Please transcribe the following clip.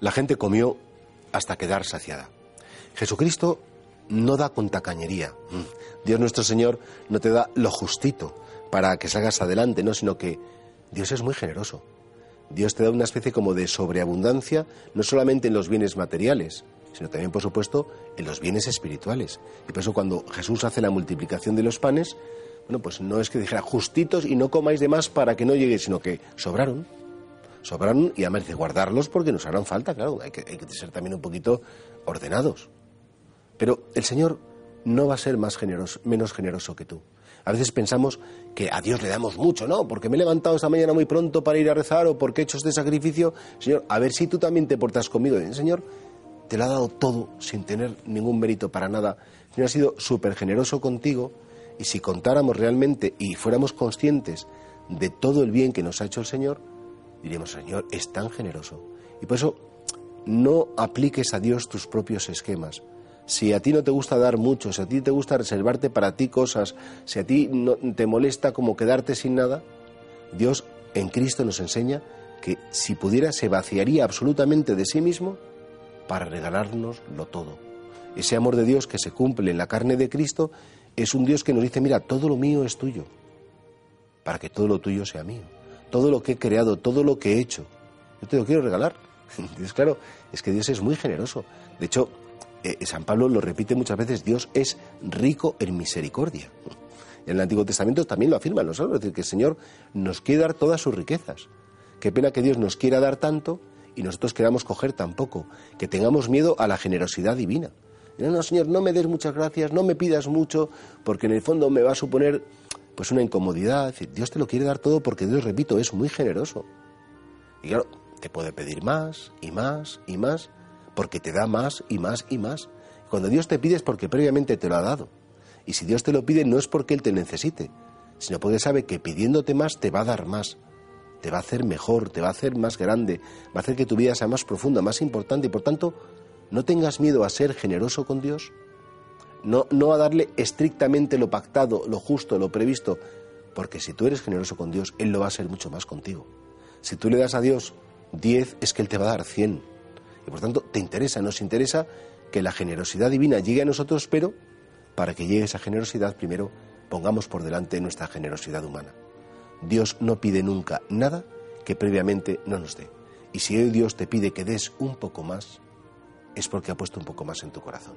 La gente comió hasta quedar saciada. Jesucristo no da con tacañería. Mm. Dios nuestro Señor no te da lo justito para que salgas adelante, ¿no? sino que Dios es muy generoso. Dios te da una especie como de sobreabundancia, no solamente en los bienes materiales, sino también, por supuesto, en los bienes espirituales. Y por eso cuando Jesús hace la multiplicación de los panes, bueno, pues no es que dijera justitos y no comáis de más para que no llegue, sino que sobraron. Sobraron y además de guardarlos porque nos harán falta, claro, hay que, ser también un poquito ordenados. Pero el Señor no va a ser más generoso, menos generoso que tú. A veces pensamos que a Dios le damos mucho, ¿no? Porque me he levantado esta mañana muy pronto para ir a rezar o porque he hecho este sacrificio. Señor, a ver si tú también te portas conmigo. El Señor te lo ha dado todo sin tener ningún mérito para nada. Señor ha sido súper generoso contigo y si contáramos realmente y fuéramos conscientes de todo el bien que nos ha hecho el Señor, diríamos, Señor, es tan generoso. Y por eso no apliques a Dios tus propios esquemas si a ti no te gusta dar mucho, si a ti te gusta reservarte para ti cosas, si a ti no te molesta como quedarte sin nada, Dios en Cristo nos enseña que si pudiera se vaciaría absolutamente de sí mismo para regalárnoslo todo. Ese amor de Dios que se cumple en la carne de Cristo es un Dios que nos dice, mira, todo lo mío es tuyo, para que todo lo tuyo sea mío. Todo lo que he creado, todo lo que he hecho, yo te lo quiero regalar. Entonces, claro, es que Dios es muy generoso. De hecho, eh, San Pablo lo repite muchas veces, Dios es rico en misericordia. En el Antiguo Testamento también lo afirman los es decir, que el Señor nos quiere dar todas sus riquezas. Qué pena que Dios nos quiera dar tanto y nosotros queramos coger tan poco, que tengamos miedo a la generosidad divina. No, no, Señor, no me des muchas gracias, no me pidas mucho, porque en el fondo me va a suponer pues una incomodidad. Dios te lo quiere dar todo porque Dios, repito, es muy generoso. Y claro, te puede pedir más y más y más, porque te da más y más y más. Cuando Dios te pide es porque previamente te lo ha dado. Y si Dios te lo pide no es porque Él te necesite, sino porque sabe que pidiéndote más te va a dar más, te va a hacer mejor, te va a hacer más grande, va a hacer que tu vida sea más profunda, más importante y por tanto no tengas miedo a ser generoso con Dios, no, no a darle estrictamente lo pactado, lo justo, lo previsto, porque si tú eres generoso con Dios, Él lo va a ser mucho más contigo. Si tú le das a Dios 10, es que Él te va a dar 100. Y por tanto, te interesa, nos interesa que la generosidad divina llegue a nosotros, pero para que llegue esa generosidad, primero pongamos por delante nuestra generosidad humana. Dios no pide nunca nada que previamente no nos dé. Y si hoy Dios te pide que des un poco más, es porque ha puesto un poco más en tu corazón.